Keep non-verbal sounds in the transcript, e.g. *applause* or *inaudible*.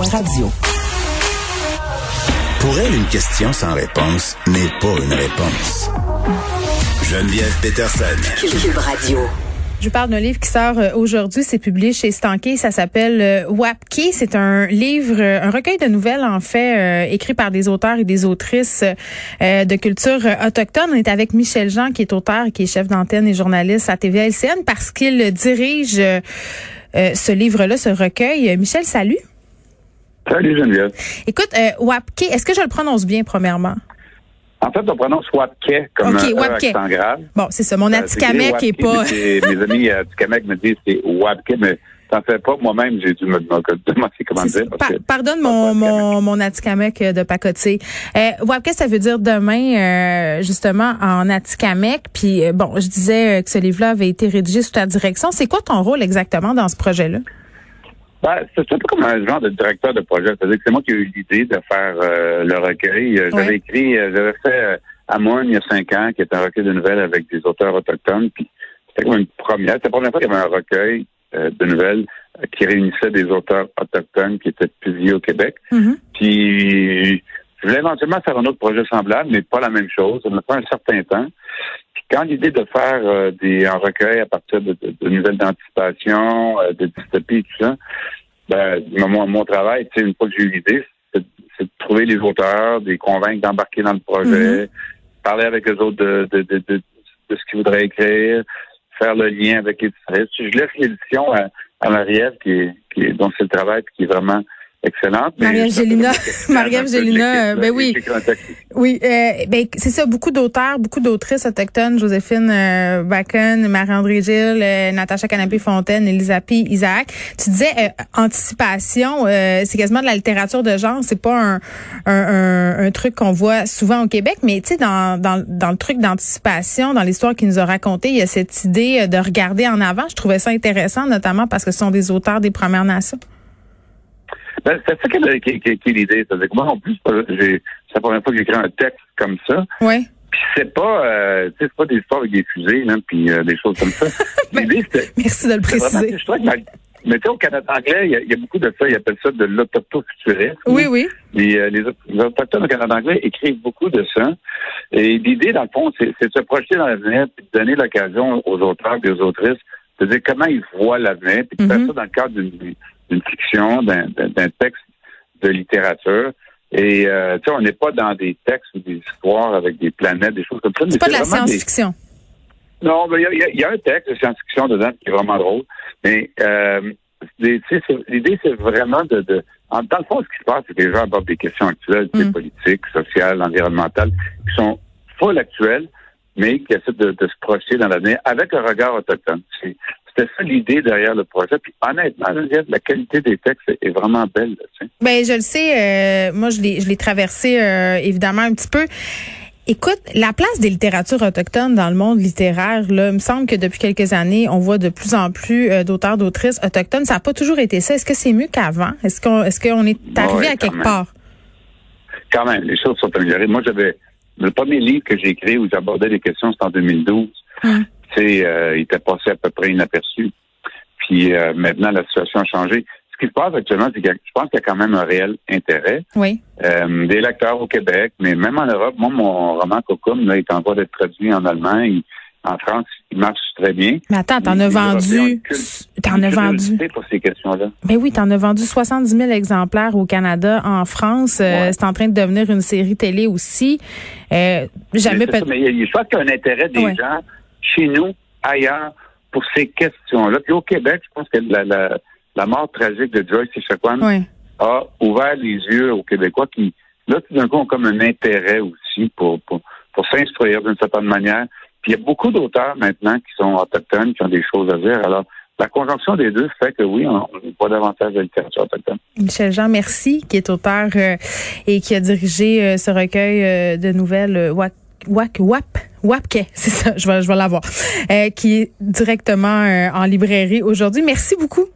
Radio. Pour elle, une question sans réponse n'est pas une réponse. Geneviève Peterson. Cube Radio. Je parle d'un livre qui sort euh, aujourd'hui. C'est publié chez Stanké. Ça s'appelle euh, Wapke. C'est un livre, euh, un recueil de nouvelles, en fait, euh, écrit par des auteurs et des autrices euh, de culture autochtone. On est avec Michel Jean, qui est auteur, qui est chef d'antenne et journaliste à TVA-LCN, parce qu'il dirige euh, ce livre-là, ce recueil. Michel, salut. Salut Geneviève. Écoute, euh, Wapke, est-ce que je le prononce bien, premièrement? En fait, on prononce Wapke comme Ok, un E Wapke. accent grave. Bon, c'est ça. Mon Euh, Atikamekw c'est est écrit pas... Mes amis euh, Québec me disent que c'est Wapke, mais t'en fais pas. Moi-même, j'ai dû me demander comment dire. parce pardonne mon, de mon, mon Atikamekw de pacotier. Euh, Wapke, ça veut dire demain, euh, justement, en Atikamekw. Puis, euh, bon, je disais euh, que ce livre-là avait été rédigé sous ta direction. C'est quoi ton rôle exactement dans ce projet-là? Ben, c'est un peu comme un genre de directeur de projet. C'est-à-dire que c'est moi qui ai eu l'idée de faire euh, le recueil. Euh, J'avais Ouais. écrit, euh, j'avais fait euh, Amon il y a cinq ans, qui est un recueil de nouvelles avec des auteurs autochtones. Puis c'était comme une première. C'était la première fois qu'il y avait un recueil euh, de nouvelles euh, qui réunissait des auteurs autochtones qui étaient publiés au Québec. Mhm. Puis je voulais éventuellement faire un autre projet semblable, mais pas la même chose. Ça m'a pris un certain temps. Quand l'idée de faire euh, des un recueil à partir de, de- de nouvelles d'anticipation, euh, de dystopie tout ça, ben, mon, mon travail, tu sais, une fois que j'ai eu l'idée, c'est c'est de trouver les auteurs, de les convaincre d'embarquer dans le projet, parler avec eux autres de, de, de, de, de ce qu'ils voudraient écrire, faire le lien avec l'éditrice. Je laisse l'édition à, à Marie-Ève, qui est, qui est, dont c'est le travail, puis qui est vraiment excellente. de *laughs* Gélina, l'équipe, euh, ben oui. Oui, euh, ben, c'est ça, beaucoup d'auteurs, beaucoup d'autrices autochtones, Joséphine euh, Bacon, Marie-André Gilles, euh, Natacha Canapé-Fontaine, Elisabeth Isaac. Tu disais euh, anticipation, euh, c'est quasiment de la littérature de genre, c'est pas un, un, un, un truc qu'on voit souvent au Québec, mais tu sais, dans, dans, dans le truc d'anticipation, dans l'histoire qu'il nous a raconté, il y a cette idée de regarder en avant. Je trouvais ça intéressant, notamment parce que ce sont des auteurs des Premières Nations. Ben, c'est ça qui est, qui, qui- qui est l'idée. C'est-à-dire que moi, en plus, j'ai- c'est la première fois que j'écris un texte comme ça. Oui. Puis c'est pas, euh, c'est pas des histoires avec des fusées, là, puis euh, des choses comme ça. *laughs* Ben, L'idée, c'était Merci de le c'est vraiment, préciser. je trouvais que ma- mais tu sais, au Canada anglais, il y, a, il y a beaucoup de ça. Ils appellent ça de l'autoptofuturisme. Oui, oui. Les, euh, les, les Autochtones au Canada anglais écrivent beaucoup de ça. Et l'idée, dans le fond, c'est c'est de se projeter dans l'avenir puis de donner l'occasion aux auteurs et aux autrices de dire comment ils voient l'avenir, puis de faire Mhm. ça dans le cadre d'une fiction, d'un texte de littérature. Et euh, tu sais, on n'est pas dans des textes ou des histoires avec des planètes, des choses comme ça. C'est pas de la des- science-fiction. non, mais il y a- y, un texte de science-fiction dedans qui est vraiment drôle. Mais euh, l'idée, c'est vraiment de, de. en- Dans le fond, ce qui se passe, c'est que les gens abordent des questions actuelles, Mm. politiques, sociales, environnementales, qui sont full actuelles, mais qui essaient de, de se projeter dans l'avenir avec un regard autochtone. C'était ça l'idée derrière le projet. Puis honnêtement, la qualité des textes est, vraiment belle. là, tu sais. Ben, je le sais. euh, moi, je l'ai, je l'ai traversé euh, évidemment un petit peu. Écoute, la place des littératures autochtones dans le monde littéraire, là, il me semble que depuis quelques années, on voit de plus en plus euh, d'auteurs, d'autrices autochtones. Ça n'a pas toujours été ça. Est-ce que c'est mieux qu'avant? Est-ce qu'on, est-ce qu'on est arrivé Ouais, à quelque même. part? Quand même, les choses sont améliorées. Moi, j'avais le premier livre que j'ai écrit où j'abordais les questions, c'était en 2012. Hum. Tu sais, euh, il était passé à peu près inaperçu. Puis euh, maintenant, la situation a changé. Ce qui se passe actuellement, c'est que je pense qu'il y a quand même un réel intérêt. Oui. Euh, des lecteurs au Québec, mais même en Europe. Moi, mon roman Cocum, là, est en voie d'être traduit en allemand. Il- en France, il marche très bien. Mais attends, t'en as vendu. T'en as vendu. pour ces questions-là. Ben oui, t'en as vendu 70 000 exemplaires au Canada, en France. Euh, c'est en train de devenir une série télé aussi. Euh, jamais Mais c'est ça, peut mais il y a- je pense qu'il y a un intérêt des Ouais. gens chez nous, ailleurs, pour ces questions-là. Puis au Québec, je pense que la, la, la mort tragique de Joyce Echaquan Ouais. a ouvert les yeux aux Québécois qui, là, tout d'un coup, ont comme un intérêt aussi pour, pour, pour s'instruire d'une certaine manière. Puis il y a beaucoup d'auteurs maintenant qui sont autochtones, qui ont des choses à dire. Alors, la conjonction des deux fait que oui, on voit davantage de littérature autochtone. Michel Jean, merci, qui est auteur euh, et qui a dirigé euh, ce recueil euh, de nouvelles Wak, Wak, Wap, Wapke, c'est ça, je vais, je vais l'avoir, qui est directement en librairie aujourd'hui. Merci beaucoup.